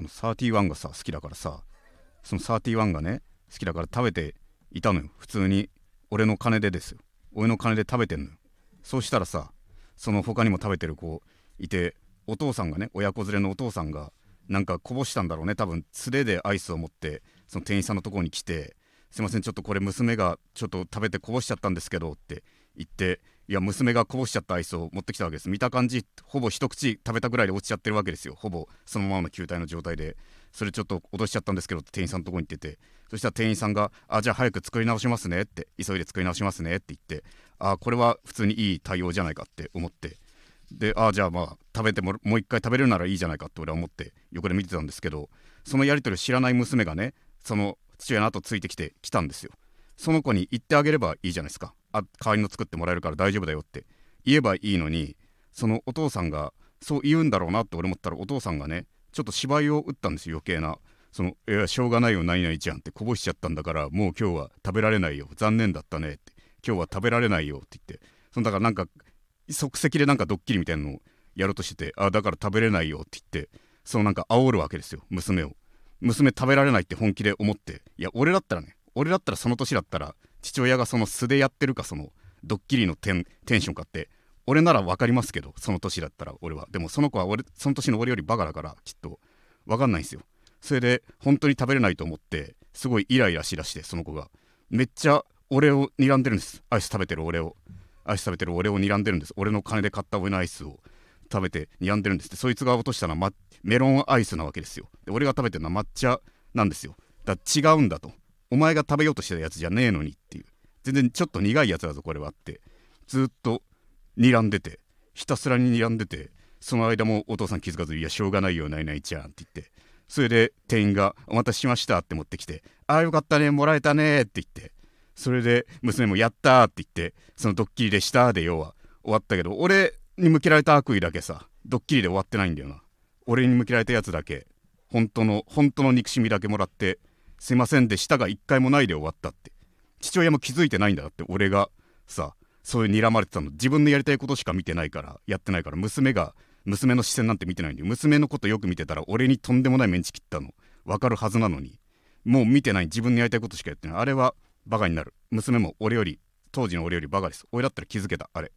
あの31がさ好きだからさその31がね好きだから食べていたのよ。普通に俺の金でですよ。俺の金で食べてんのよ。そうしたらさその他にも食べてる子いてお父さんがね親子連れのお父さんがなんかこぼしたんだろうね。多分素手でアイスを持ってその店員さんのところに来て「すいませんちょっとこれ娘がちょっと食べてこぼしちゃったんですけど」って言っていや娘がこぼしちゃったアイスを持ってきたわけです。見た感じほぼ一口食べたぐらいで落ちちゃってるわけですよ。ほぼそのままの球体の状態で。それちょっと落としちゃったんですけどって店員さんのとこに行ってて。そしたら店員さんが「あじゃあ早く作り直しますね」って急いで作り直しますねって言ってあこれは普通にいい対応じゃないかって思って。であじゃあまあ食べてももう一回食べれるならいいじゃないかって俺は思って横で見てたんですけどそのやり取りを知らない娘がねその父親の後ついてきて来たんですよ。その子に言ってあげればいいじゃないですか。あ代わりの作ってもらえるから大丈夫だよって言えばいいのにそのお父さんがそう言うんだろうなって俺思ったらお父さんがねちょっと芝居を打ったんですよ余計な。その「いやしょうがないよ何々ちゃん」ってこぼしちゃったんだからもう今日は食べられないよ残念だったねって今日は食べられないよって言って。そのだからなんか即席でなんかドッキリみたいなのをやろうとしててあだから食べれないよって言ってそのなんか煽るわけですよ娘を。娘食べられないって本気で思って。いや俺だったらね俺だったらその年だったら父親がその素でやってるかそのドッキリのテンテンションかって俺なら分かりますけどその年だったら俺は。でもその子は俺その年の俺よりバカだからきっと分かんないんですよ。それで本当に食べれないと思ってすごいイライラしだしてその子が。めっちゃ俺を睨んでるんです。アイス食べてる俺を。アイス食べてる俺を睨んでるんです。俺の金で買った俺のアイスを食べて睨んでるんです。ってそいつが落としたのは、ま、メロンアイスなわけですよ。で俺が食べてるのは抹茶なんですよ。だ違うんだと。お前が食べようとしてたやつじゃねえのにっていう。全然ちょっと苦いやつだぞこれはって。ずっと睨んでてひたすらに睨んでてその間もお父さん気づかず「いやしょうがないよないないちゃん」って言って。それで店員が「お待たせしました」って持ってきて「ああよかったねもらえたね」って言って。それで娘も「やった」って言ってそのドッキリでしたで要は終わったけど俺に向けられた悪意だけさドッキリで終わってないんだよな。俺に向けられたやつだけ本当の本当の憎しみだけもらってすいませんでしたが一回もないで終わったって。父親も気づいてないんだって俺がさそういう睨まれてたの自分のやりたいことしか見てないからやってないから娘が娘の視線なんて見てないんで娘のことよく見てたら俺にとんでもないメンチ切ったの。分かるはずなのに。もう見てない自分のやりたいことしかやってない。あれはバカになる。娘も俺より当時の俺よりバカです。俺だったら気づけた。あれ。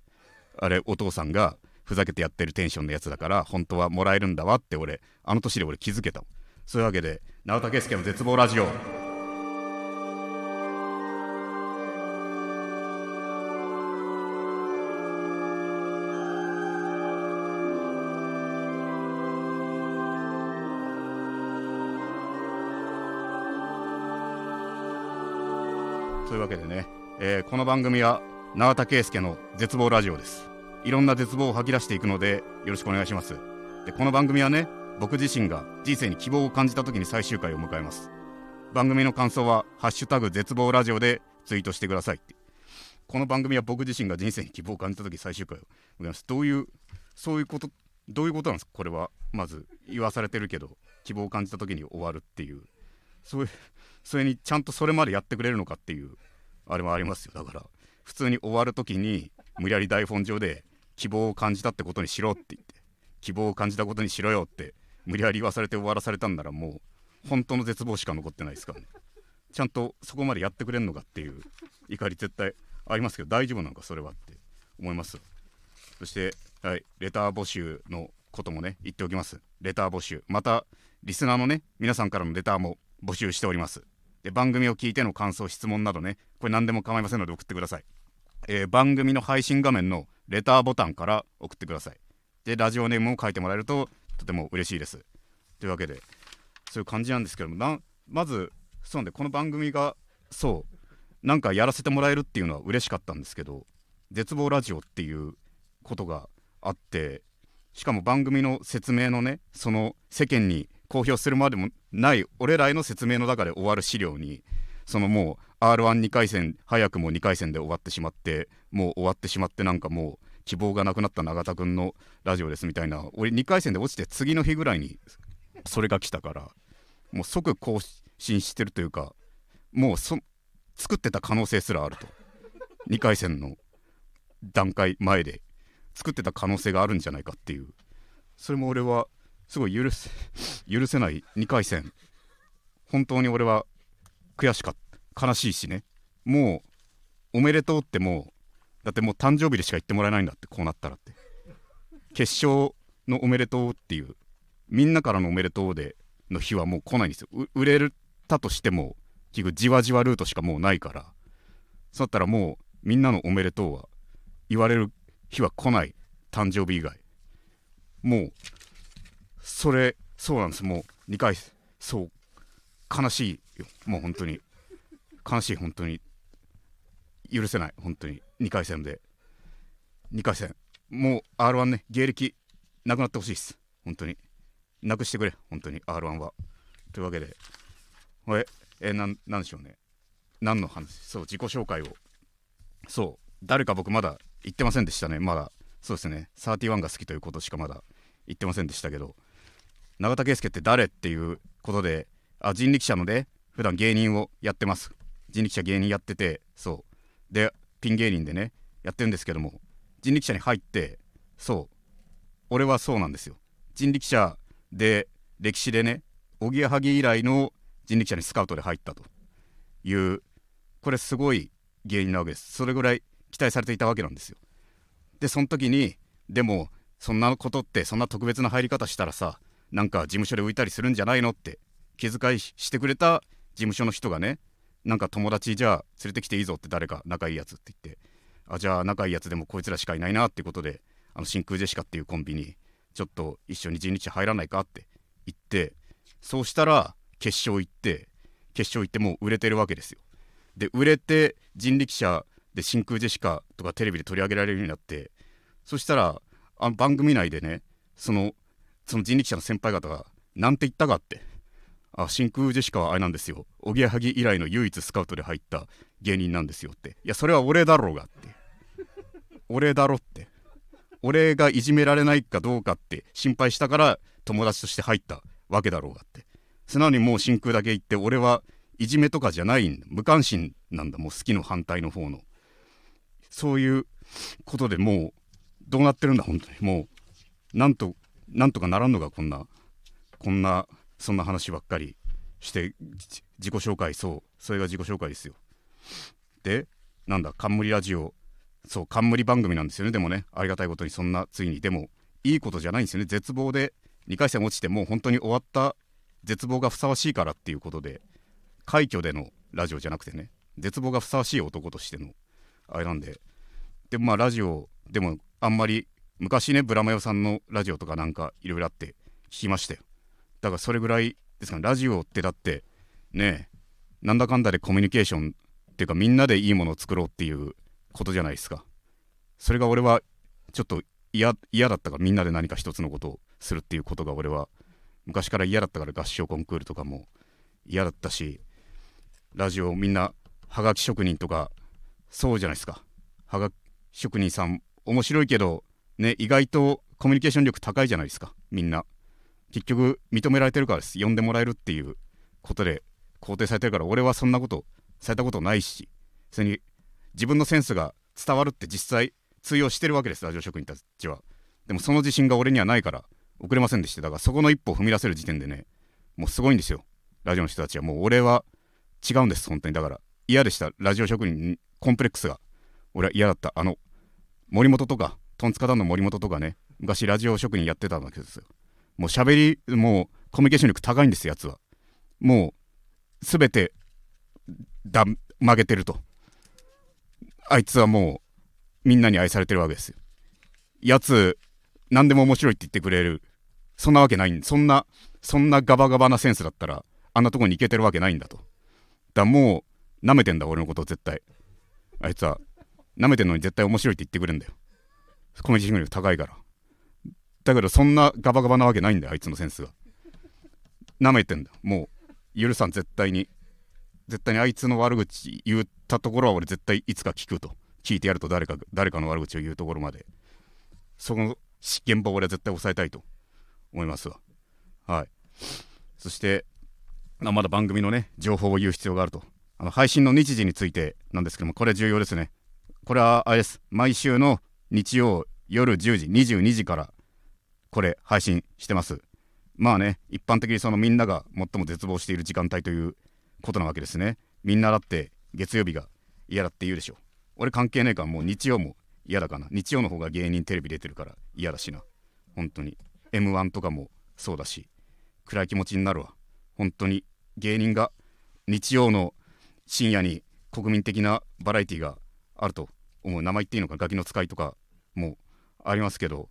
あれお父さんがふざけてやってるテンションのやつだから本当はもらえるんだわって俺あの年で俺気づけた。そういうわけで直武介の絶望ラジオ。というわけでね、えーこの番組は永田圭介の絶望ラジオです。いろんな絶望を吐き出していくのでよろしくお願いします。でこの番組はね僕自身が人生に希望を感じた時に最終回を迎えます。番組の感想は「ハッシュタグ絶望ラジオ」でツイートしてください。ってこの番組は僕自身が人生に希望を感じた時最終回を迎えます。どういうそういうことどういうことなんですか？これはまず言わされてるけど希望を感じた時に終わるっていう。そういうそれにちゃんとそれまでやってくれるのかっていうあれもありますよ。だから普通に終わる時に無理やり台本上で希望を感じたってことにしろって言って希望を感じたことにしろよって無理やり言わされて終わらされたんならもう本当の絶望しか残ってないですからね。ちゃんとそこまでやってくれんのかっていう怒り絶対ありますけど大丈夫なのかそれはって思います。そして、はい、レター募集のこともね言っておきます。レター募集。またリスナーのね皆さんからのレターも募集しております。で番組を聞いての感想質問などねこれ何でも構いませんので送ってください、えー番組の配信画面のレターボタンから送ってください。でラジオネームを書いてもらえるととても嬉しいです。というわけでそういう感じなんですけどもなまずそうなんでこの番組がそうなんかやらせてもらえるっていうのは嬉しかったんですけど絶望ラジオっていうことがあってしかも番組の説明のねその世間に公表するまでもない俺らへの説明の中で終わる資料にそのもう r 1 2回戦早くも2回戦で終わってしまってもう終わってしまってなんかもう希望がなくなった永田君のラジオですみたいな俺2回戦で落ちて次の日ぐらいにそれが来たからもう即更新してるというかもうそ作ってた可能性すらあると。2回戦の段階前で作ってた可能性があるんじゃないかっていう。それも俺はすごい許せ許せない2回戦。本当に俺は悔しかった。悲しいしね。もうおめでとうってもうだってもう誕生日でしか言ってもらえないんだってこうなったらって。決勝のおめでとうっていう。みんなからのおめでとうでの日はもう来ないんですよ。売れたとしても結局じわじわルートしかもうないから。そうだったらもうみんなのおめでとうは言われる日は来ない。誕生日以外。もうそれそうなんです。もう2回そう。悲しいよ。もう本当に。悲しい本当に。許せない本当に。2回戦で。2回戦。もう r 1ね芸歴なくなってほしいです。本当に。なくしてくれ本当に r 1は。というわけで。ええななんでしょうね。何の話？そう自己紹介を。そう誰か僕まだ言ってませんでしたねまだ。そうですね。31が好きということしかまだ言ってませんでしたけど。永田圭介って誰っていうことで。あ人力車ので普段芸人をやってます。人力車芸人やってて。そう。でピン芸人でねやってるんですけども人力車に入ってそう俺はそうなんですよ。人力車で歴史でねおぎやはぎ以来の人力車にスカウトで入ったというこれすごい芸人なわけです。それぐらい期待されていたわけなんですよ。でその時にでもそんなことってそんな特別な入り方したらさなんか事務所で浮いたりするんじゃないのって気遣いしてくれた事務所の人がねなんか友達じゃあ連れてきていいぞって誰か仲いいやつって言ってあじゃあ仲いいやつでもこいつらしかいないなってことであの真空ジェシカっていうコンビにちょっと一緒に人力車入らないかって言ってそうしたら決勝行って決勝行ってもう売れてるわけですよ。で売れて人力車で真空ジェシカとかテレビで取り上げられるようになってそしたらあの番組内でねそのその人力車の先輩方が何て言ったかってあ真空ジェシカはあれなんですよ。おぎやはぎ以来の唯一スカウトで入った芸人なんですよって。いやそれは俺だろうがって。俺だろって。俺がいじめられないかどうかって心配したから友達として入ったわけだろうがって。素直にもう真空だけ言って俺はいじめとかじゃないんだ。無関心なんだ。もう好きの反対の方の。そういうことでもうどうなってるんだ本当に。もうなんとなんとかならんのかこんなこんなそんな話ばっかりして自己紹介そう。それが自己紹介ですよ。でなんだ冠ラジオ。そう冠番組なんですよね。でもねありがたいことにそんなついに。でもいいことじゃないんですよね。絶望で2回戦落ちてもう本当に終わった絶望がふさわしいからっていうことで快挙でのラジオじゃなくてね絶望がふさわしい男としてのあれなんで。でもまあラジオでもあんまり昔ねブラマヨさんのラジオとかなんかいろいろあって聞きましたよだからそれぐらいですかね。ラジオってだってねなんだかんだでコミュニケーションっていうかみんなでいいものを作ろうっていうことじゃないですか。それが俺はちょっと嫌だったからみんなで何か一つのことをするっていうことが俺は昔から嫌だったから合唱コンクールとかも嫌だったしラジオみんなはがき職人とかそうじゃないですか。はがき職人さん面白いけどね意外とコミュニケーション力高いじゃないですか。みんな。結局認められてるからです。呼んでもらえるっていうことで肯定されてるから俺はそんなことされたことないしそれに自分のセンスが伝わるって実際通用してるわけですラジオ職人たちは。でもその自信が俺にはないから遅れませんでした。だからそこの一歩を踏み出せる時点でねもうすごいんですよ。ラジオの人たちは。もう俺は違うんです本当に。だから嫌でした。ラジオ職人コンプレックスが。俺は嫌だった。あの森本とかトンツカタンの森本とかね昔ラジオ職人やってたわけですよ。もう喋りもうコミュニケーション力高いんですやつは。もう全てだ曲げてると。あいつはもうみんなに愛されてるわけですよ。やつ何でも面白いって言ってくれる。そんなわけないそんなそんなガバガバなセンスだったらあんなとこに行けてるわけないんだと。だもう舐めてんだ俺のこと絶対。あいつは舐めてんのに絶対面白いって言ってくれるんだよ。コミュニケーション力高いから。だけどそんなガバガバなわけないんだよあいつのセンスが。舐めてんだもう許さん絶対に。絶対にあいつの悪口言ったところは俺絶対いつか聞くと。聞いてやると誰か誰かの悪口を言うところまで。その現場を俺は絶対抑えたいと。思いますわ。はい。そしてまだ番組のね情報を言う必要があると。あの配信の日時についてなんですけどもこれ重要ですね。これはあれです。毎週の日曜夜10時22時からこれ配信してます。まあね一般的にそのみんなが最も絶望している時間帯ということなわけですね。みんなだって月曜日が嫌だって言うでしょ。俺関係ねえからもう日曜も嫌だかな。日曜の方が芸人テレビ出てるから嫌だしな。本当に。m 1とかもそうだし。暗い気持ちになるわ。本当に。芸人が日曜の深夜に国民的なバラエティがあると思う。名前言っていいのか？ガキの使いとかもありますけど。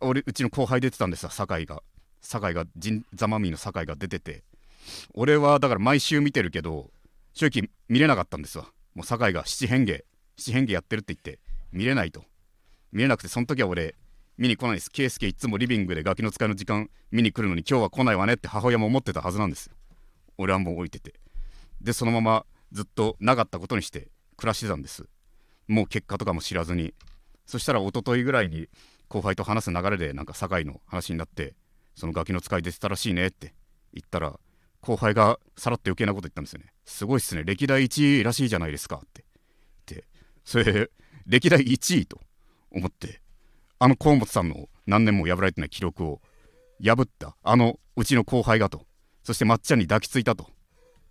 俺うちの後輩出てたんですよ酒井が。酒井がザ・マミーの酒井が出てて。俺はだから毎週見てるけど正直見れなかったんですわ。もう酒井が七変化七変化やってるって言って見れないと。見れなくてその時は俺見に来ないです。圭介いつもリビングでガキの使いの時間見に来るのに今日は来ないわねって母親も思ってたはずなんですよ。俺はもう置いてて。でそのままずっとなかったことにして暮らしてたんです。もう結果とかも知らずに。そしたら一昨日ぐらいに後輩と話す流れでなんか酒井の話になってそのガキの使い出てたらしいねって言ったら後輩がさらって余計なこと言ったんですよね。すごいっすね。歴代1位らしいじゃないですかって。でそれ歴代1位と思ってあの河本さんの何年も破られてない記録を破ったあのうちの後輩がと。そしてまっちゃんに抱きついたと。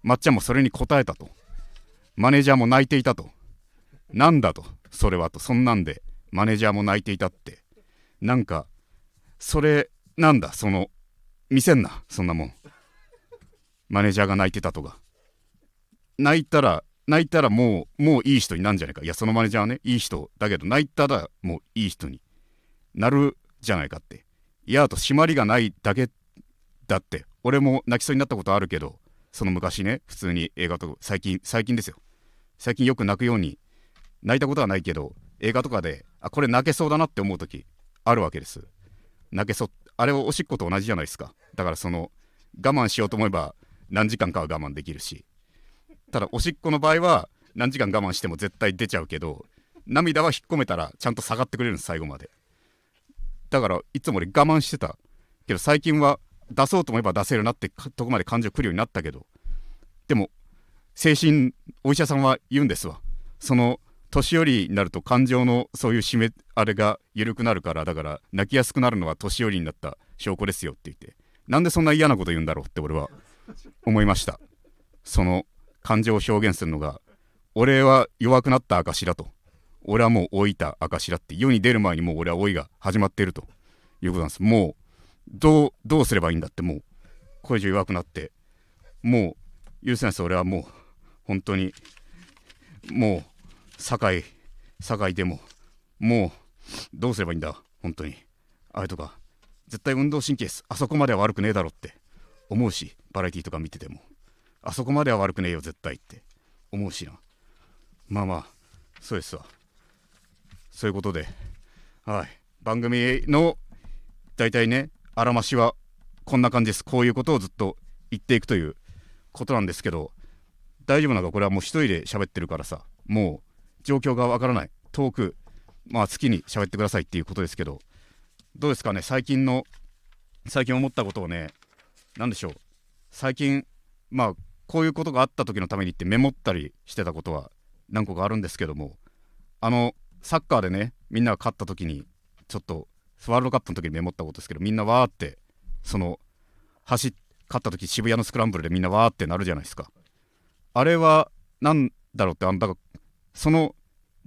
まっちゃんもそれに応えたと。マネージャーも泣いていたと。なんだとそれはと。そんなんでマネージャーも泣いていたって。なんかそれなんだその見せんなそんなもん。マネージャーが泣いてたとか。泣いたら泣いたらもうもういい人になるんじゃないか。いやそのマネージャーはねいい人だけど泣いたらもういい人になるじゃないかって。いやあと締まりがないだけだって。俺も泣きそうになったことあるけどその昔ね普通に映画とか最近最近ですよ。最近よく泣くように泣いたことはないけど映画とかであこれ泣けそうだなって思う時あるわけです。泣けそあれはおしっこと同じじゃないですか。だからその我慢しようと思えば何時間かは我慢できるし。ただおしっこの場合は何時間我慢しても絶対出ちゃうけど涙は引っ込めたらちゃんと下がってくれるんです最後まで。だからいつも俺我慢してた。けど最近は出そうと思えば出せるなってとこまで感情くるようになったけど。でも精神お医者さんは言うんですわ。その年寄りになると感情のそういう締めあれが緩くなるからだから泣きやすくなるのは年寄りになった証拠ですよって言ってなんでそんな嫌なこと言うんだろうって俺は思いました。その感情を表現するのが俺は弱くなった証だと。俺はもう老いた証だって世に出る前にもう俺は老いが始まっているということなんです。もうどうどうすればいいんだってもうこれ以上弱くなってもう許せないです。俺はもう本当にもう堺堺でももうどうすればいいんだ？本当に。あれとか絶対運動神経あそこまでは悪くねえだろって思うしバラエティーとか見てても。あそこまでは悪くねえよ絶対って思うしな。まあまあそうですわ。そういうことではい。番組の大体ねあらましはこんな感じです。こういうことをずっと言っていくということなんですけど大丈夫なのか？これはもう一人で喋ってるからさもう状況がわからない。遠くまあ好きに喋ってくださいっていうことですけど。どうですかね？最近の最近思ったことをね何でしょう？最近まあこういうことがあった時のためにってメモったりしてたことは何個かあるんですけども。あのサッカーでねみんなが勝った時にちょっとワールドカップの時にメモったことですけどみんなわーってその走勝った時渋谷のスクランブルでみんなわーってなるじゃないですか。あれは何だろうってあんだかその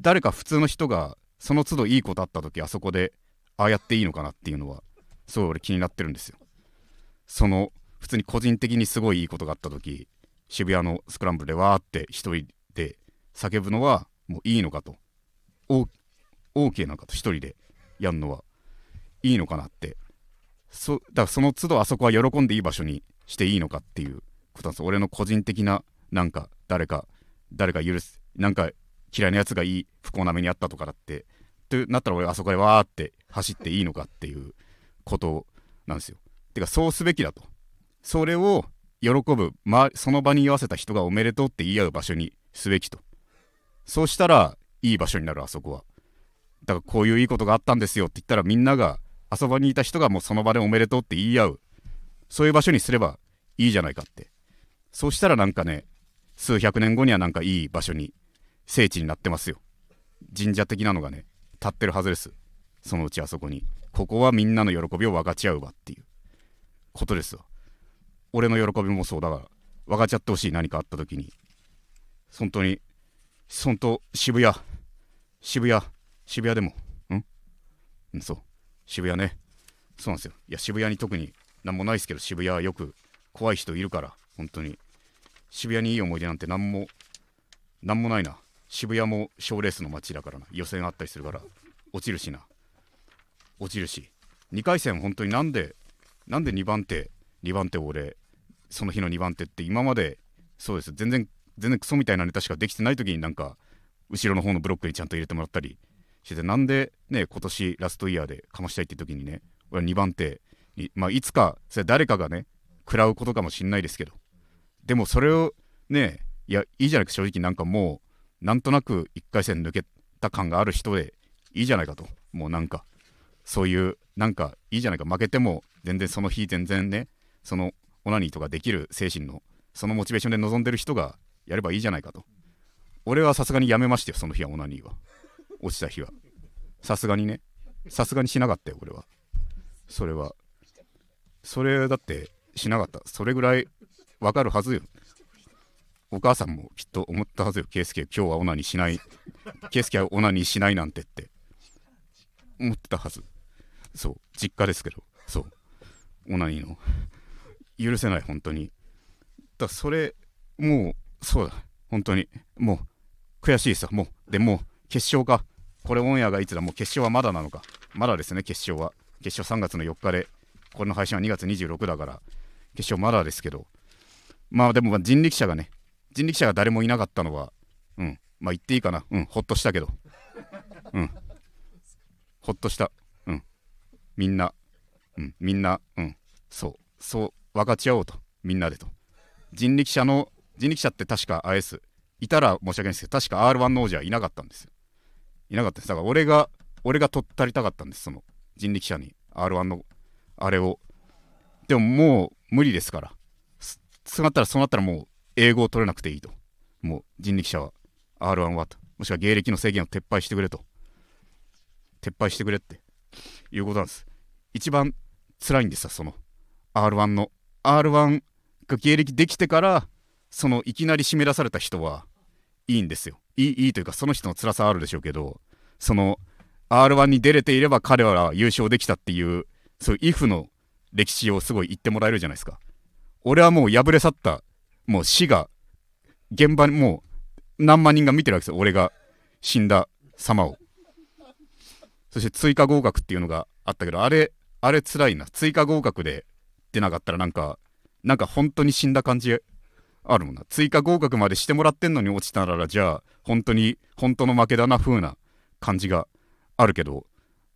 誰か普通の人がその都度いいことあった時あそこでああやっていいのかなっていうのはすごい俺気になってるんですよ。その普通に個人的にすごいいいことがあった時渋谷のスクランブルでわーって一人で叫ぶのはもういいのかと。OK なのかと一人でやるのはいいのかなって。そだからその都度あそこは喜んでいい場所にしていいのかっていうことなんです俺の個人的ななんか誰か誰か許すなんか嫌いなやつがいい不幸な目にあったとかだってってなったら俺あそこでわーって走っていいのかっていうことなんですよ。てかそうすべきだと。それを喜ぶ、ま、その場に居合わせた人がおめでとうって言い合う場所にすべきと。そうしたらいい場所になるあそこは。だからこういういいことがあったんですよって言ったらみんながあそばにいた人がもうその場でおめでとうって言い合う。そういう場所にすればいいじゃないかって。そうしたらなんかね、数百年後にはなんかいい場所に聖地になってますよ。神社的なのがね立ってるはずです。そのうちあそこに。ここはみんなの喜びを分かち合う場っていう。ことですよ俺の喜びもそうだから分かちゃってほしい。何かあった時に。本当に本当渋谷。渋谷。渋谷でも。んそう。渋谷ね。そうなんですよ。いや渋谷に特に何もないですけど渋谷はよく怖い人いるから。本当に。渋谷にいい思い出なんて何も何もないな。渋谷も賞レースの街だからな。予選あったりするから。落ちるしな。落ちるし。2回戦本当になんでなんで2番手2番手を俺その日の2番手って今までそうです。全然全然クソみたいなネタしかできてない時になんか後ろの方のブロックにちゃんと入れてもらったりしててなんでね今年ラストイヤーでかましたいって時にね俺2番手にまあいつかそれ誰かがね食らうことかもしんないですけど。でもそれをねいやいいじゃないか正直。なんかもうなんとなく1回戦抜けた感がある人でいいじゃないかと。もうなんかそういうなんかいいじゃないか。負けても全然その日全然ねそのオナニーとかできる精神のそのモチベーションで臨んでる人がやればいいじゃないかと。俺はさすがにやめましたよその日はオナニーは。落ちた日は。さすがにね。さすがにしなかったよ俺は。それは。それだってしなかった。それぐらいわかるはずよ。お母さんもきっと思ったはずよ。圭介今日はオナニーしない。圭介はオナニーしないなんてって。思ってたはず。そう。実家ですけど。そう。オナニーの。許せない本当に。だそれもうそうだ。本当に。もう悔しいですもう。でも決勝か。これオンエアがいつだ。もう決勝はまだなのか。まだですね決勝は。決勝3月の4日で。これの配信は2月26だから。決勝まだですけど。まあでも人力車がね人力車が誰もいなかったのはうんまあ言っていいかな。うんほっとしたけど。うん。ほっとした。うん。みんな。うんみんな。うん。そう。そう分かち合おうと。みんなでと。人力車の人力車って確か IS いたら申し訳ないですけど確か R1 の王者はいなかったんですよ。いなかったです。だから俺が俺が取ったりたかったんです。その人力車に。R1 のあれを。でももう無理ですから。そうなったらそうなったらもう英語を取れなくていいと。もう人力車は R1 はと。もしくは芸歴の制限を撤廃してくれと。撤廃してくれって。いうことなんです。一番辛いんですよその。R1 の R1 が芸歴できてからそのいきなり締め出された人はいいんですよ。いいいいというかその人の辛さはあるでしょうけどその R1 に出れていれば彼は優勝できたっていうそういう if の歴史をすごい言ってもらえるじゃないですか。俺はもう敗れ去ったもう死が現場にもう何万人が見てるわけですよ。俺が死んだ様を。そして追加合格っていうのがあったけどあれあれ辛いな。追加合格で出なかったらなんかなんか本当に死んだ感じあるもんな。追加合格までしてもらってんのに落ちたならじゃあ本当に本当の負けだな風な感じがあるけど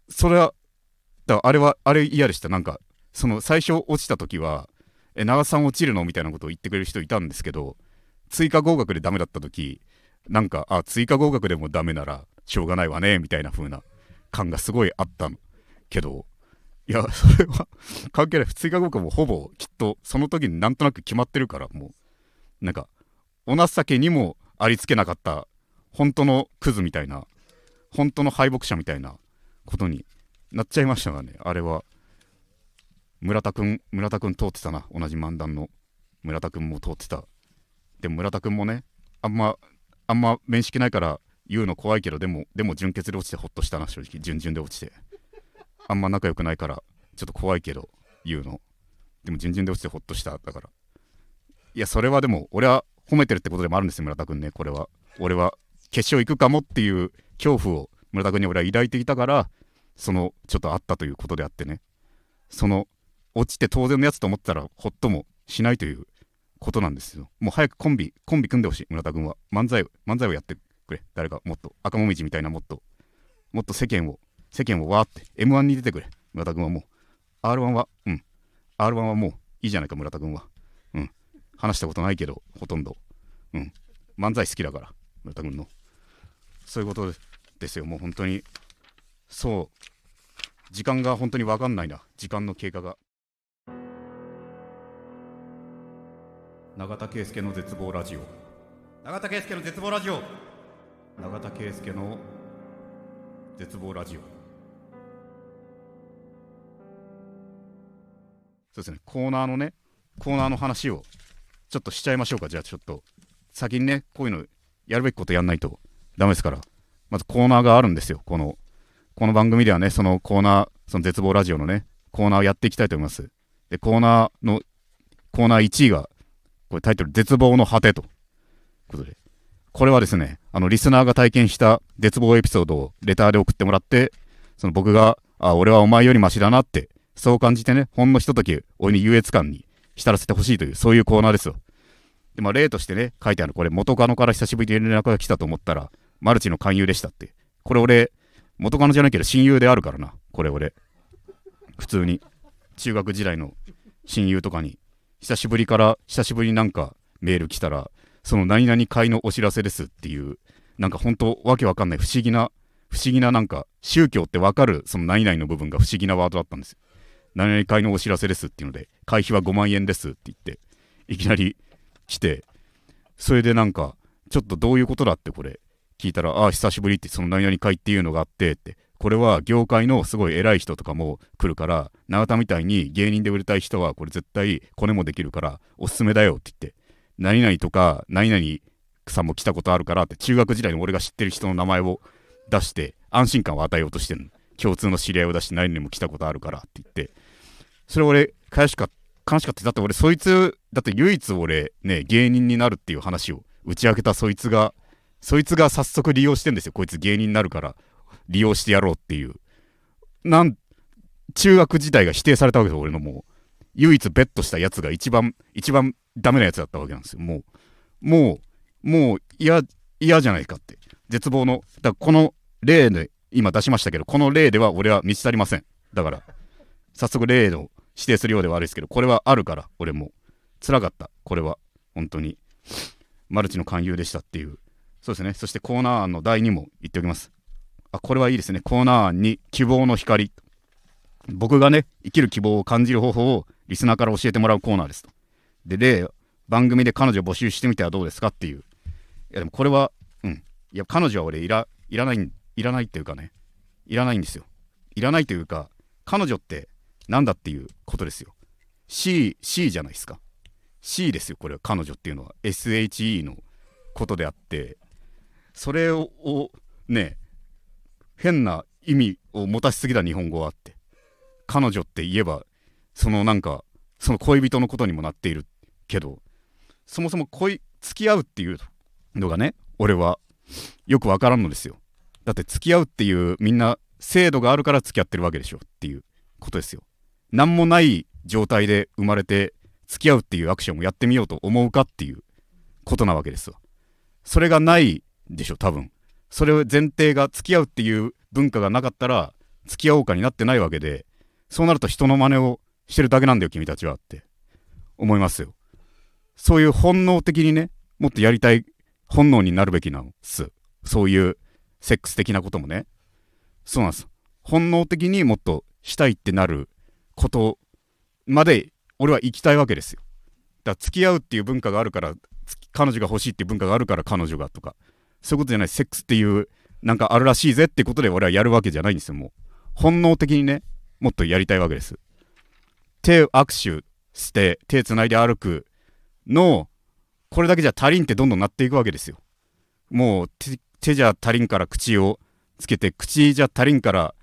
それはだあれはあれ嫌でした。なんかその最初落ちた時はえ長さん落ちるの？みたいなことを言ってくれる人いたんですけど追加合格でダメだった時なんかあ追加合格でもダメならしょうがないわねみたいな風な感がすごいあったけどいや それは関係ない。追加合格もほぼきっとその時になんとなく決まってるからもう。なんかお情けにもありつけなかった本当のクズみたいな本当の敗北者みたいなことになっちゃいましたがねあれは村田くん村田くん通ってたな。同じ漫談の村田くんも通ってた。でも村田くんもねあんまあんま面識ないから言うの怖いけどでもでも純潔で落ちてほっとしたな正直。順々で落ちて。あんま仲良くないからちょっと怖いけど言うの。でも順々で落ちてほっとしただから。いやそれはでも俺は褒めてるってことでもあるんですよ村田くんねこれは。俺は決勝行くかもっていう恐怖を村田君に俺は抱いていたからそのちょっとあったということであってね。その落ちて当然のやつと思ったらほっともしないということなんですよ。もう早くコンビコンビ組んでほしい。村田君は。漫才漫才をやってくれ。誰かもっと赤もみじみたいなもっともっと世間を世間をわーって M1 に出てくれ。村田君はもう。R1 はうん。R1 はもういいじゃないか村田君は。うん。話したことないけどほとんど。うん。漫才好きだから村田君の。そういうことですよ。もう本当に。そう。時間が本当に分かんないな。時間の経過が。永田圭介の絶望ラジオ。永田圭介の絶望ラジオ。永田圭介の絶望ラジオ。そうですね。コーナーのねコーナーの話をちょっとしちゃいましょうか。じゃあちょっと先にねこういうのやるべきことやんないと。ダメですから。まずコーナーがあるんですよ。このこの番組ではねそのコーナーその絶望ラジオのねコーナーをやっていきたいと思います。でコーナーのコーナー1位がこれタイトル「絶望の果て」と。いうことで。これはですねあのリスナーが体験した絶望エピソードをレターで送ってもらってその僕があ俺はお前よりマシだなってそう感じてねほんのひとときおいに優越感に浸らせてほしいというそういうコーナーですよ。でまあ例としてね書いてあるこれ元カノから久しぶりに連絡が来たと思ったらマルチの勧誘でしたって。これ俺元カノじゃないけど親友であるからな。これ俺。普通に。中学時代の親友とかに久しぶりから久しぶりになんかメール来たらその何々会のお知らせですっていうなんか本当わけわかんない不思議な不思議ななんか宗教ってわかるその何々の部分が不思議なワードだったんです。よ何々会のお知らせですっていうので会費は5万円ですって言っていきなり来てそれでなんかちょっとどういうことだってこれ聞いたらああ久しぶりってその何々会っていうのがあってってこれは業界のすごい偉い人とかも来るから永田みたいに芸人で売れたい人はこれ絶対コネもできるからおすすめだよって言って何々とか何々さんも来たことあるからって中学時代に俺が知ってる人の名前を出して安心感を与えようとしてるの。共通の知り合いを出して何々も来たことあるからって言って。それ俺悲しかった悲しかった。だって俺そいつだって唯一俺ね芸人になるっていう話を打ち明けたそいつがそいつが早速利用してんですよ。こいつ芸人になるから。利用してやろうっていう。なん中学時代が否定されたわけですよ俺のもう。唯一ベットしたやつが一番一番ダメなやつだったわけなんですよもう。もうもう嫌嫌じゃないかって。絶望のだからこの例で今出しましたけどこの例では俺は満ち足りません。だから早速例を指定するようでは悪いですけどこれはあるから俺も。辛かった。これは。本当に。マルチの勧誘でしたっていう。そうですね。そしてコーナー案の第2も言っておきます。あこれはいいですね。コーナーに希望の光。僕がね生きる希望を感じる方法をリスナーから教えてもらうコーナーですと。で例番組で彼女を募集してみてはどうですかっていう。いやでもこれはうん。いや彼女は俺いらいらないいらないっていうかね。いらないんですよ。いらないというか彼女ってなんだっていうことですよ。C, C じゃないですか。C ですよこれは。彼女っていうのは。SHE のことであって。それをね変な意味を持たしすぎた日本語はあって彼女って言えばそのなんかその恋人のことにもなっているけどそもそも恋付き合うっていうのがね俺はよくわからんのですよ。だって付き合うっていうみんな制度があるから付き合ってるわけでしょっていうことですよ。何もない状態で生まれて付き合うっていうアクションをやってみようと思うかっていうことなわけですわ。それがないでしょ多分。それを前提が付き合うっていう文化がなかったら付き合おうかになってないわけでそうなると人の真似をしてるだけなんだよ君たちはって。思いますよ。そういう本能的にねもっとやりたい本能になるべきなんです。そういうセックス的なこともね。そうなんです。本能的にもっとしたいってなることまで俺は行きたいわけですよ。だから付き合うっていう文化があるから彼女が欲しいっていう文化があるから彼女がとか。そういうことじゃないセックスっていうなんかあるらしいぜってことで俺はやるわけじゃないんですよもう。本能的にねもっとやりたいわけです。手握手して手つないで歩くのこれだけじゃ足りんってどんどんなっていくわけですよ。もう手じゃ足りんから口をつけて口じゃ足りんから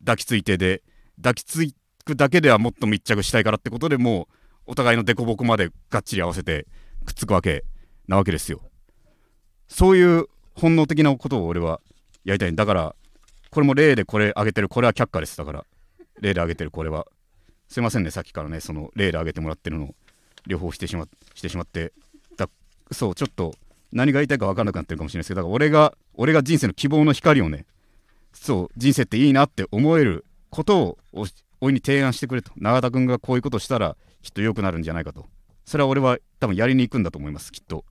抱きついてで抱きつくだけではもっと密着したいからってことでもうお互いの凸凹までがっちり合わせてくっつくわけなわけですよ。そういう本能的なことを俺はやりたいんだからこれも例でこれ挙げてるこれは却下ですだから例で挙げてるこれはすいませんねさっきからねその例で挙げてもらってるのを両方してしましてしまってだそうちょっと何が言いたいか分かんなくなってるかもしれないですけどだから俺が俺が人生の希望の光をねそう人生っていいなって思えることをおいに提案してくれと永田君がこういうことしたらきっと良くなるんじゃないかとそれは俺は多分やりに行くんだと思いますきっと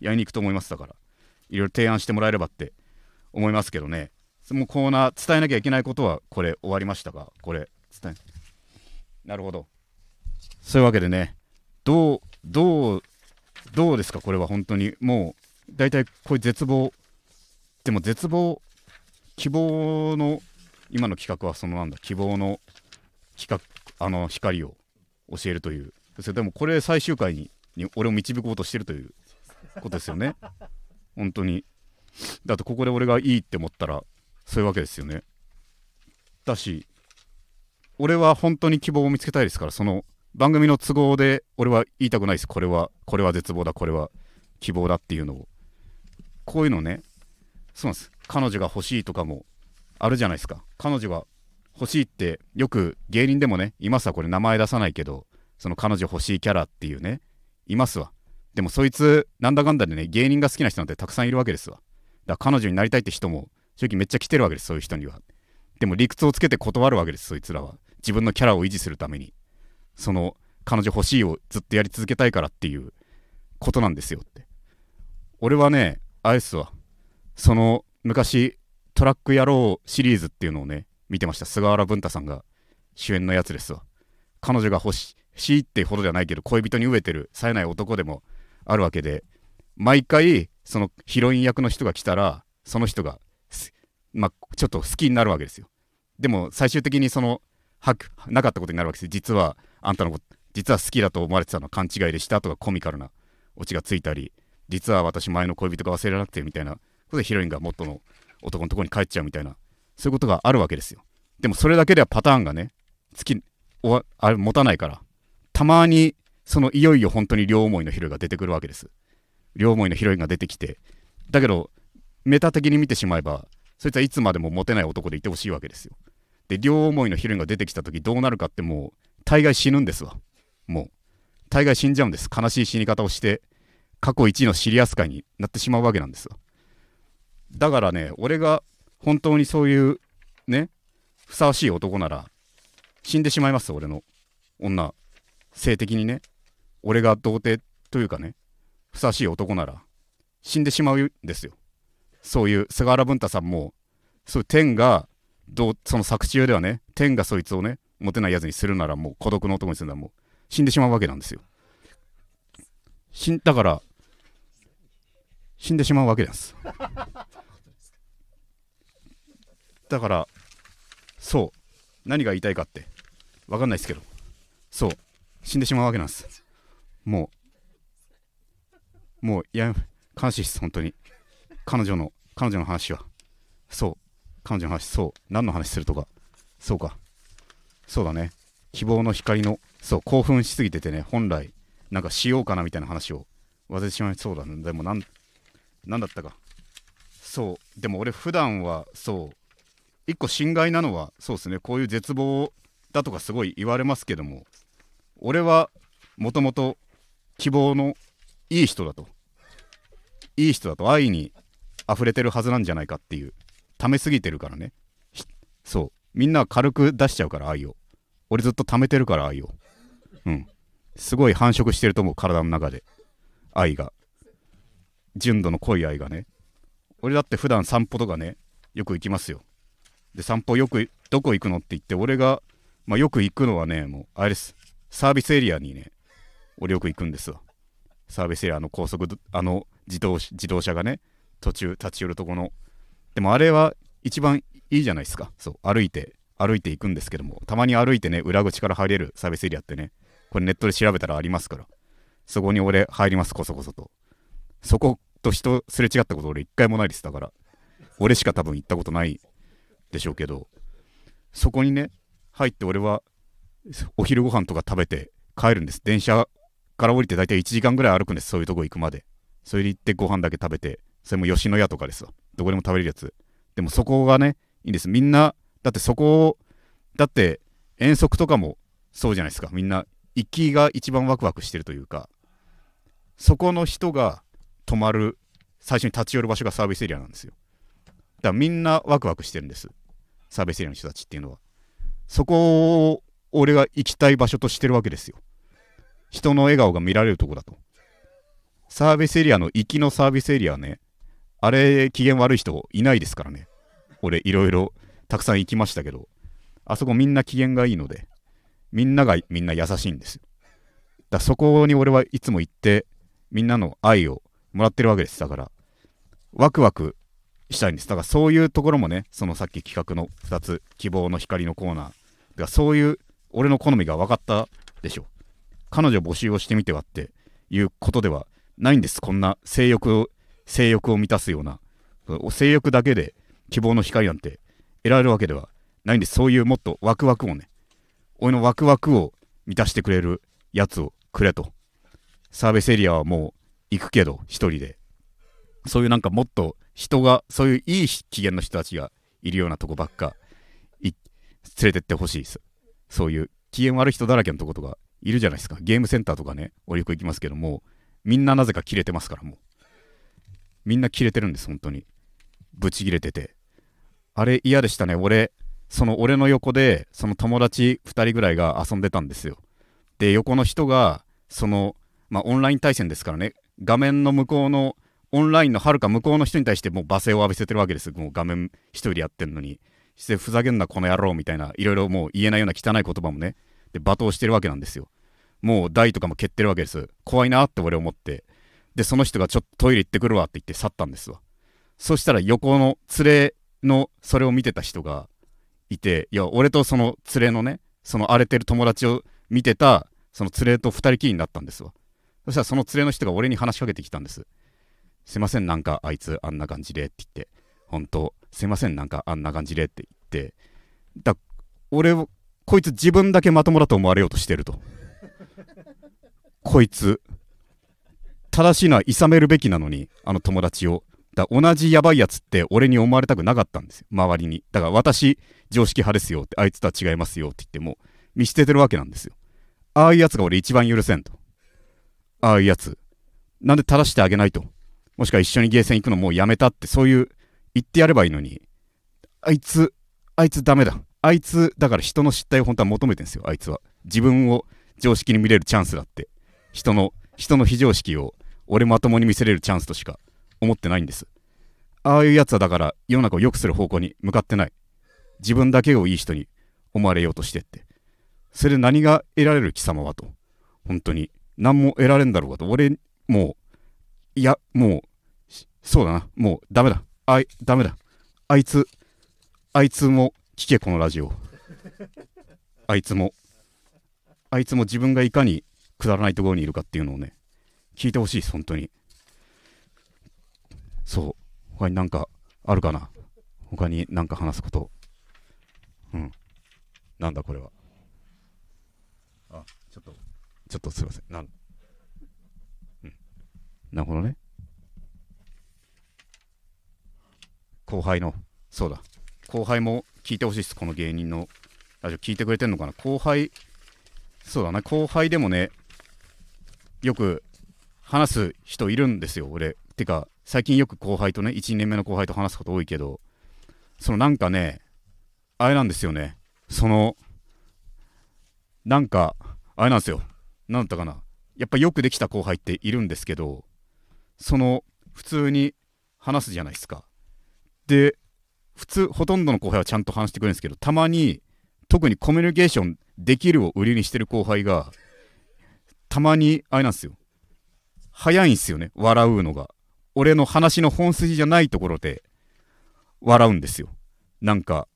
やりに行くと思いますだから。いろいろ提案してもらえればって思いますけどね。そのコーナー伝えなきゃいけないことはこれ終わりましたがこれ伝え。なるほど。そういうわけでねどうどうどうですか？これは本当に。もう大体こういう絶望。でも絶望希望の今の企画はそのなんだ希望の企画あの光を教えるという。でもこれ最終回にに俺を導こうとしてるということですよね。本当に。だってここで俺がいいって思ったらそういうわけですよね。だし俺は本当に希望を見つけたいですからその番組の都合で俺は言いたくないです。これはこれは絶望だこれは希望だっていうのを。こういうのねそうなんです。彼女が欲しいとかもあるじゃないですか。彼女が欲しいってよく芸人でもねいますわ。これ名前出さないけどその彼女欲しいキャラっていうねいますわ。でもそいつなんだかんだでね芸人が好きな人なんてたくさんいるわけですわ。だから彼女になりたいって人も正直めっちゃ来てるわけですそういう人には。でも理屈をつけて断るわけですそいつらは。自分のキャラを維持するために。その彼女欲しいをずっとやり続けたいからっていうことなんですよって。俺はねあれっすわ。その昔トラック野郎シリーズっていうのをね見てました。菅原文太さんが主演のやつですわ。彼女が欲しいってほどじゃないけど恋人に飢えてる冴えない男でもあるわけで毎回そのヒロイン役の人が来たらその人がまあ、ちょっと好きになるわけですよ。でも最終的にそのはなかったことになるわけです実はあんたのこと実は好きだと思われてたのは勘違いでしたとかコミカルなオチがついたり実は私前の恋人が忘れられなくてみたいなことでヒロインが元の男のとこに帰っちゃうみたいなそういうことがあるわけですよ。でもそれだけではパターンがね月おあれ持たないからたまにそのいよいよ本当に両思いのヒロインが出てくるわけです。両思いのヒロインが出てきて。だけどメタ的に見てしまえばそいつはいつまでもモテない男でいてほしいわけですよ。で両思いのヒロインが出てきた時どうなるかってもう大概死ぬんですわ。もう。大概死んじゃうんです。悲しい死に方をして過去1位のシリアス界になってしまうわけなんですよだからね俺が本当にそういうねふさわしい男なら死んでしまいます俺の女。性的にね。俺が童貞というかねふさわしい男なら死んでしまうんですよ。そういう菅原文太さんもそういう天がその作中ではね天がそいつをねモテないやつにするならもう孤独の男にするならもう死んでしまうわけなんですよ。死んだから死んでしまうわけです。だからそう。何が言いたいかって分かんないですけど。そう。死んでしまうわけなんです。もうもういや悲しいです本当に。彼女の彼女の話は。そう。彼女の話そう。何の話するとか。そうか。そうだね。希望の光のそう興奮しすぎててね本来なんかしようかなみたいな話を忘れてしまいそうだね。でもなん何だったか。そう。でも俺普段はそう。一個心外なのはそうですね。こういう絶望だとかすごい言われますけども俺はもともと希望のいい人だと。いい人だと愛に溢れてるはずなんじゃないかっていう。溜めすぎてるからね。そう。みんな軽く出しちゃうから愛を。俺ずっと溜めてるから愛を。うん。すごい繁殖してると思う体の中で。愛が。純度の濃い愛がね。俺だって普段散歩とかねよく行きますよ。で散歩よくどこ行くのって言って俺が、まあ、よく行くのはねもうあれです。サービスエリアにね俺よく行くんですわ。サービスエリアの高速あの自動自動車がね途中立ち寄るとこの。でもあれは一番いいじゃないですか。そう歩いて歩いていくんですけども。たまに歩いてね裏口から入れるサービスエリアってねこれネットで調べたらありますから。そこに俺入りますこそこそと。そこと人すれ違ったこと俺一回もないです。だから俺しか多分行ったことないでしょうけど。そこにね入って俺はお昼ご飯とか食べて帰るんです。電車から降りて大体1時間ぐらい歩くんです。そういうとこ行くまで。それで行ってご飯だけ食べてそれも吉野家とかですわ。どこでも食べれるやつ。でもそこがねいいんです。みんなだってそこをだって遠足とかもそうじゃないですか。みんな行きが一番ワクワクしてるというかそこの人が泊まる最初に立ち寄る場所がサービスエリアなんですよ。だからみんなワクワクしてるんです。サービスエリアの人たちっていうのは。そこを俺が行きたい場所としてるわけですよ。人の笑顔が見られるとこだと。サービスエリアの行きのサービスエリアね。あれ機嫌悪い人いないですからね。俺いろいろたくさん行きましたけど。あそこみんな機嫌がいいので。みんながみんな優しいんですよ。だそこに俺はいつも行ってみんなの愛をもらってるわけです。だから。ワクワクしたいんです。だからそういうところもねそのさっき企画の2つ希望の光のコーナー。だからそういう俺の好みが分かったでしょ。彼女募集をしてみてはっていうことではないんです。こんな性欲を性欲を満たすような性欲だけで希望の光なんて得られるわけではないんです。そういうもっとワクワクをね俺のワクワクを満たしてくれるやつをくれと。サービスエリアはもう行くけど一人で。そういうなんかもっと人がそういういい機嫌の人たちがいるようなとこばっか連れてってほしいです。そういう機嫌悪い人だらけのとことかいるじゃないですか。ゲームセンターとかね俺よく行きますけどもみんななぜか切れてますからもう。みんな切れてるんです本当に。ブチ切れてて。あれ嫌でしたね。俺その俺の横でその友達2人ぐらいが遊んでたんですよ。で横の人がそのまあオンライン対戦ですからね。画面の向こうのオンラインのはるか向こうの人に対してもう罵声を浴びせてるわけです。もう画面一人でやってんのに。してふざけんなこの野郎みたいな。いろいろもう言えないような汚い言葉もね。で罵倒してるわけなんですよ。もう台とかも蹴ってるわけです。怖いなって俺思って。でその人がちょっとトイレ行ってくるわって言って去ったんですわ。そしたら横の連れのそれを見てた人がいていや俺とその連れのねその荒れてる友達を見てたその連れと2人きりになったんですわ。そしたらその連れの人が俺に話しかけてきたんです。すいませんなんかあいつあんな感じでって言って。本当すいませんなんかあんな感じでって言って。だ俺こいつ自分だけまともだと思われようとしてると。こいつ正しいのは諌めるべきなのにあの友達を。だ同じやばいやつって俺に思われたくなかったんですよ。周りに。だから私常識派ですよってあいつとは違いますよって言っても見捨ててるわけなんですよ。ああいうやつが俺一番許せんと。ああいうやつなんで正してあげないと。もしくは一緒にゲーセン行くのもうやめたってそういう言ってやればいいのに。あいつあいつダメだ。あいつだから人の失態を本当は求めてるんですよあいつは。自分を常識に見れるチャンスだって。人の人の非常識を俺まともに見せれるチャンスとしか思ってないんです。ああいうやつはだから世の中を良くする方向に向かってない。自分だけをいい人に思われようとしてって。それで何が得られる貴様はと。本当に。何も得られんだろうかと。俺もういやもうそうだな。もうダメだ。あいダメだ。あいつあいつも聞けこのラジオ。あいつも。あいつも自分がいかにくだらないところにいるかっていうのをね聞いてほしいです本当に。そう。他になんかあるかな？他になんか話すこと。うん。なんだこれは。あちょっと。ちょっとすいません。なん。うん。なるほどね。後輩の。そうだ。後輩も聞いてほしいですこの芸人の。ラジオ聞いてくれてんのかな？後輩。そうだな後輩でもねよく話す人いるんですよ俺。てか最近よく後輩とね12年目の後輩と話すこと多いけどそのなんかねあれなんですよね。そのなんかあれなんですよ。何だったかな？やっぱよくできた後輩っているんですけどその普通に話すじゃないですか。で普通ほとんどの後輩はちゃんと話してくれるんですけどたまに特にコミュニケーションできるを売りにしてる後輩がたまにあれなんですよ。早いんですよね笑うのが。俺の話の本筋じゃないところで笑うんですよ。なんか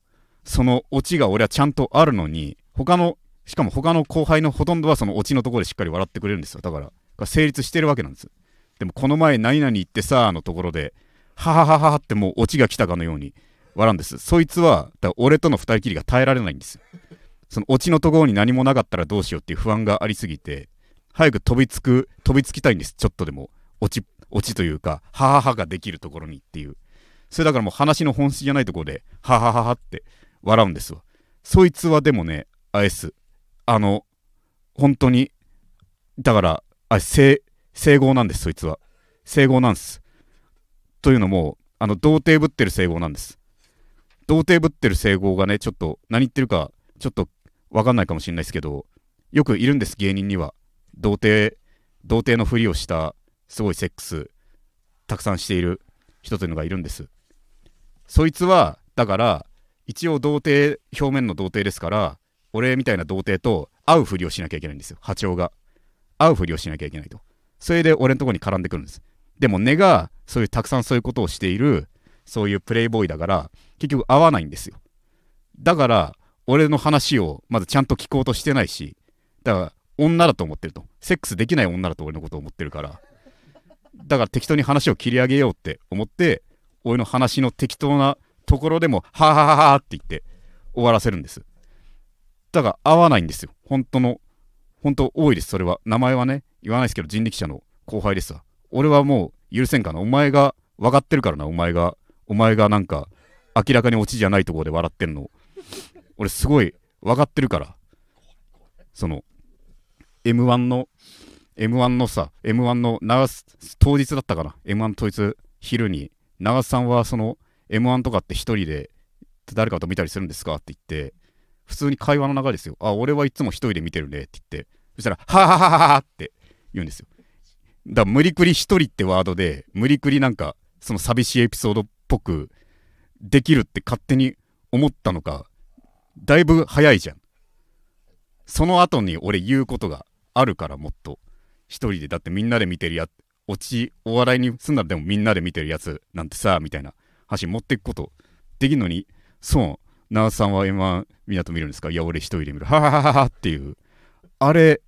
そのオチが俺はちゃんとあるのに他のしかも他の後輩のほとんどはそのオチのところでしっかり笑ってくれるんですよ。だから成立してるわけなんですでもこの前何々言ってさのところでははははってもうオチが来たかのように笑うんです。そいつはだ俺との2人きりが耐えられないんですそのオチのところに何もなかったらどうしようっていう不安がありすぎて早く飛びつく飛びつきたいんです。ちょっとでもオチオチというかはははができるところにっていう。それだからもう話の本質じゃないところでははははって笑うんですわ。そいつはでもねあれす。あの本当にだからあ整合なんですそいつは。整合なんです。というのもあの童貞ぶってる整合なんです。童貞ぶってる整合がねちょっと何言ってるかちょっと分かんないかもしれないですけどよくいるんです芸人には。童貞童貞のふりをしたすごいセックスたくさんしている人というのがいるんです。そいつはだから一応童貞表面の童貞ですから俺みたいな童貞と会うふりをしなきゃいけないんですよ。波長が。会うふりをしなきゃいけないと。それで俺のとこに絡んでくるんです。でも根がそういうたくさんそういうことをしているそういうプレイボーイだから結局会わないんですよ。だから俺の話をまずちゃんと聞こうとしてないしだから女だと思ってると。セックスできない女だと俺のことを思ってるから。だから適当に話を切り上げようって思って俺の話の適当なところでもははははって言って終わらせるんです。だから合わないんですよ。本当の本当多いです。それは。名前はね言わないですけど人力車の後輩ですわ。俺はもう許せんかな。お前が分かってるからな。お前がお前がなんか明らかにオチじゃないところで笑ってんの。俺すごい分かってるから。その M1 の M1 のさ M1 の長当日だったかな。M1 当日昼に長瀬さんはその M1 とかって一人で誰かと見たりするんですかって言って普通に会話の中ですよ。あ俺はいつも一人で見てるねって言って。そしたらはははははって言うんですよ。だから無理くり一人ってワードで無理くりなんかその寂しいエピソードっぽくできるって勝手に思ったのかだいぶ早いじゃん。その後に俺言うことがあるからもっと。一人でだってみんなで見てるや落ちお笑いにすんならでもみんなで見てるやつなんてさみたいな話持っていくことできるのにそう長さんは M1 みんなと見るんですか？いや俺一人で見る。はははははっていう。あれ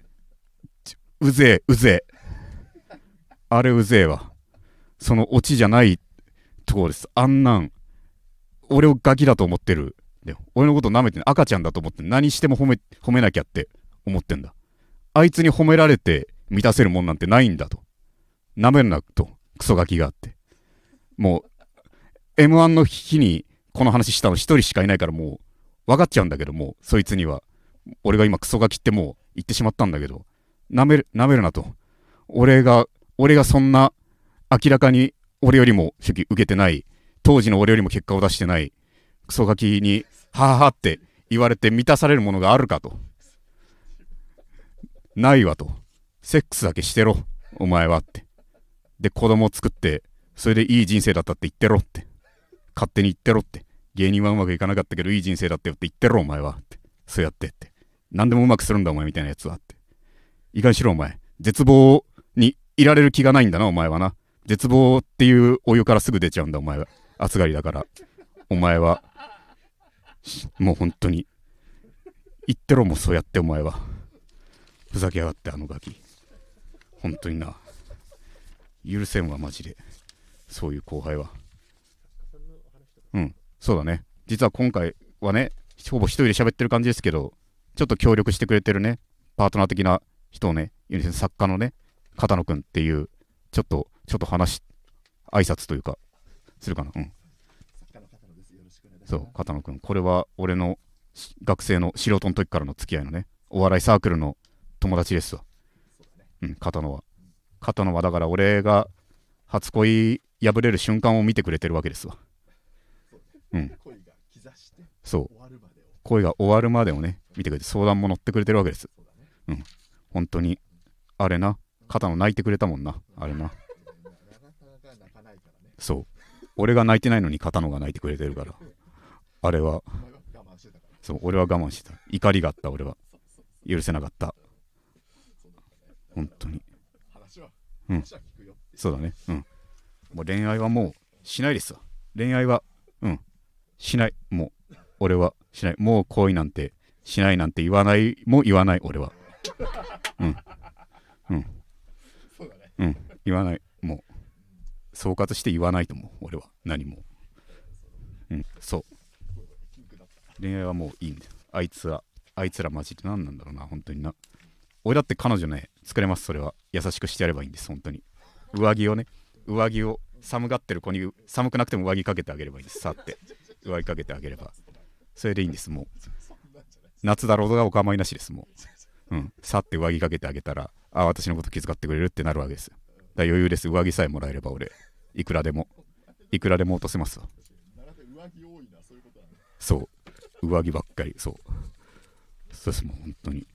うぜえうぜえ。あれうぜえわ。そのオチじゃないところです。あんなん俺をガキだと思ってる。で俺のこと舐めて赤ちゃんだと思って何しても褒め褒めなきゃって思ってんだ。あいつに褒められて満たせるもんなんてないんだと。舐めるなとクソガキがあって。もう M1 の日にこの話したの一人しかいないからもう分かっちゃうんだけどもうそいつには。俺が今クソガキってもう言ってしまったんだけど。舐める舐めるなと。俺が俺がそんな明らかに俺よりも初期受けてない当時の俺よりも結果を出してないクソガキにはははって言われて満たされるものがあるかと。ないわと。セックスだけしてろお前はって。で子供を作ってそれでいい人生だったって言ってろって。勝手に言ってろって。芸人はうまくいかなかったけどいい人生だったよって言ってろお前はって。そうやってって。何でもうまくするんだお前みたいなやつはって。いかにしろお前。絶望にいられる気がないんだなお前はな。絶望っていうお湯からすぐ出ちゃうんだお前は。暑がりだからお前はもう本当に言ってろもそうやってお前は。ふざけやがってあのガキ。本当にな。許せんわマジで。そういう後輩は。うん。そうだね。実は今回はねほぼ一人で喋ってる感じですけどちょっと協力してくれてるねパートナー的な人をね作家のね片野くんっていうちょっとちょっと話挨拶というかするかな。うん。そう片野くん。これは俺の学生の素人の時からの付き合いのね。お笑いサークルの友達ですわ。うん片野は。片野はだから俺が初恋破れる瞬間を見てくれてるわけですわ。うん。そう。恋が終わるまでをね見てくれて相談も乗ってくれてるわけです。うん。本当にあれな。肩の泣いてくれたもんな。あれな。そう俺が泣いてないのに肩のが泣いてくれてるから。あれはそう俺は我慢してた。怒りがあった俺は。許せなかった。本当に。うん。そうだね。うん。もう恋愛はもうしないですわ。恋愛はうん。しない。もう俺はしない。もう恋なんてしないなんて言わない。も言わない俺は。うん。うん。うん。言わない総括して言わないと思う俺は。何も。うん。そう。恋愛はもういいんだよあいつはあいつらマジで何なんだろうな本当にな。俺だって彼女ね作れますそれは。優しくしてやればいいんです本当に。上着をね。上着を寒がってる子に寒くなくても上着かけてあげればいいんです。さって。上着かけてあげれば。それでいいんですもう。夏だろうがお構いなしですもう。うん。さって上着かけてあげたらあ私のこと気遣ってくれるってなるわけです。だ余裕です。上着さえもらえれば俺。いくらでも。いくらでも落とせますわ。そう。上着ばっかり。そう。そうですもう本当に。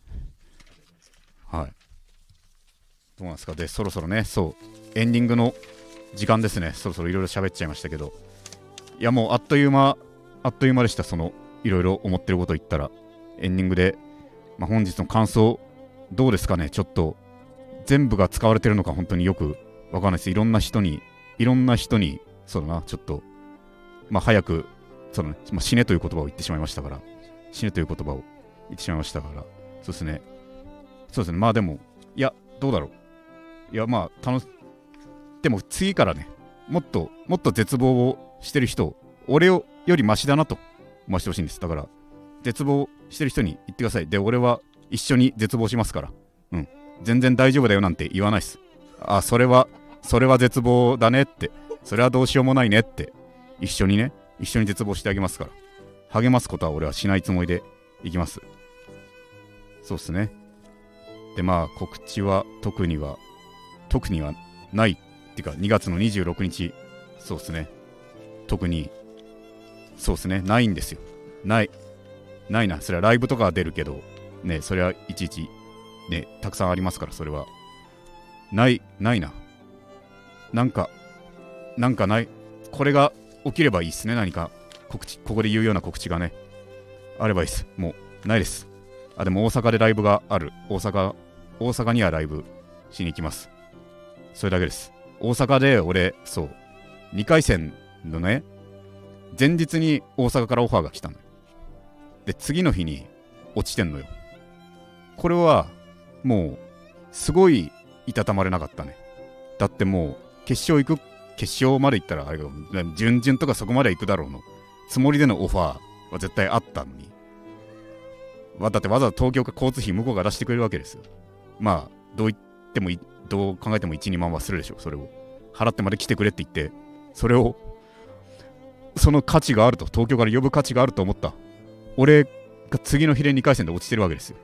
はい。どうなんですか？でそろそろねそう。エンディングの時間ですね。そろそろいろいろ喋っちゃいましたけど。いやもうあっという間あっという間でした。そのいろいろ思ってること言ったら。エンディングで、まあ、本日の感想どうですかね？ちょっと全部が使われてるのか本当によくわかんないです。いろんな人にいろんな人にそうだなちょっとまあ早くその、ねまあ、死ねという言葉を言ってしまいましたから死ねという言葉を言ってしまいましたからそうですね。そうですね。まあでもいやどうだろう。いやまあ楽しでも次からねもっともっと絶望をしてる人俺をよりマシだなと思わせてほしいんです。だから絶望してる人に言ってください。で俺は一緒に絶望しますから。うん。全然大丈夫だよなんて言わないっす。あそれはそれは絶望だねって。それはどうしようもないねって。一緒にね。一緒に絶望してあげますから。励ますことは俺はしないつもりでいきます。そうっすね。でまあ告知は特には特にはないっていうか2月の26日。そうっすね。特にそうっすね。ないんですよ。ない。ないな。それはライブとかは出るけどねそれはいちいちねたくさんありますからそれは。ないないな。なんかなんかない。これが起きればいいっすね。何か。告知ここで言うような告知がね。あればいいっす。もうないです。あでも大阪でライブがある。大阪大阪にはライブしに行きます。それだけです。大阪で俺そう。2回戦のね前日に大阪からオファーが来たのよ。で次の日に落ちてんのよ。これはもうすごいいたたまれなかったね。だってもう決勝行く決勝まで行ったらあれが準々とかそこまで行くだろうのつもりでのオファーは絶対あったのに。だってわざわざ東京か交通費向こうが出してくれるわけですよ。まあどう言ってもどう考えても12万はするでしょそれを。払ってまで来てくれって言ってそれをその価値があると東京から呼ぶ価値があると思った。俺が次の日で2回戦で落ちてるわけですよ。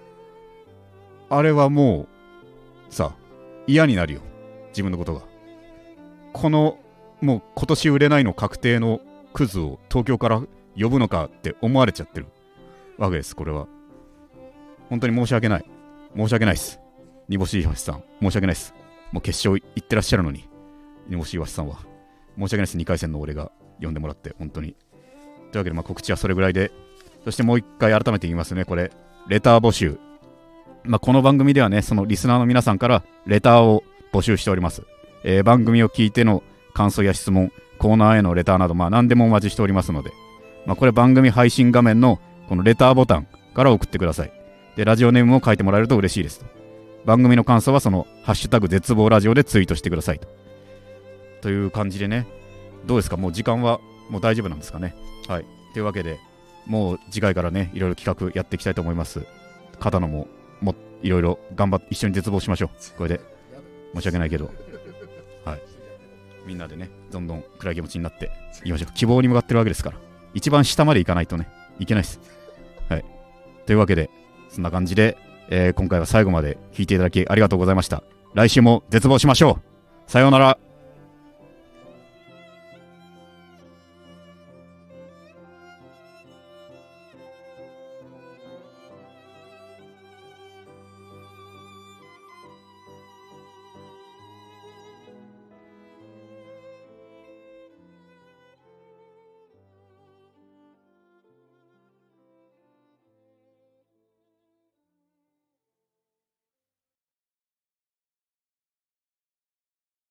あれはもうさ嫌になるよ。自分のことが。このもう今年売れないの確定のクズを東京から呼ぶのかって思われちゃってるわけですこれは。本当に申し訳ない。申し訳ないです。煮干し岩橋さん。申し訳ないです。もう決勝行ってらっしゃるのに。煮干し岩橋さんは。申し訳ないです。2回戦の俺が呼んでもらって本当に。というわけでまあ告知はそれぐらいで。そしてもう一回改めて言いますねこれ。レター募集。まあ、この番組ではね、そのリスナーの皆さんからレターを募集しております。えー、番組を聞いての感想や質問、コーナーへのレターなど、まあ、何でもお待ちしておりますので、まあ、これ番組配信画面のこのレターボタンから送ってください。で、ラジオネームを書いてもらえると嬉しいです。番組の感想はその、ハッシュタグ絶望ラジオでツイートしてくださいと。という感じでね、どうですか？もう時間はもう大丈夫なんですかね？はい。というわけで、もう次回からね、いろいろ企画やっていきたいと思います。片野ももいろいろ頑張って一緒に絶望しましょうこれで申し訳ないけどみんなでねどんどん暗い気持ちになっていきましょう。希望に向かってるわけですから。一番下まで行かないとねいけないです。はい。というわけでそんな感じで、えー、今回は最後まで聞いていただきありがとうございました。来週も絶望しましょう。さようなら。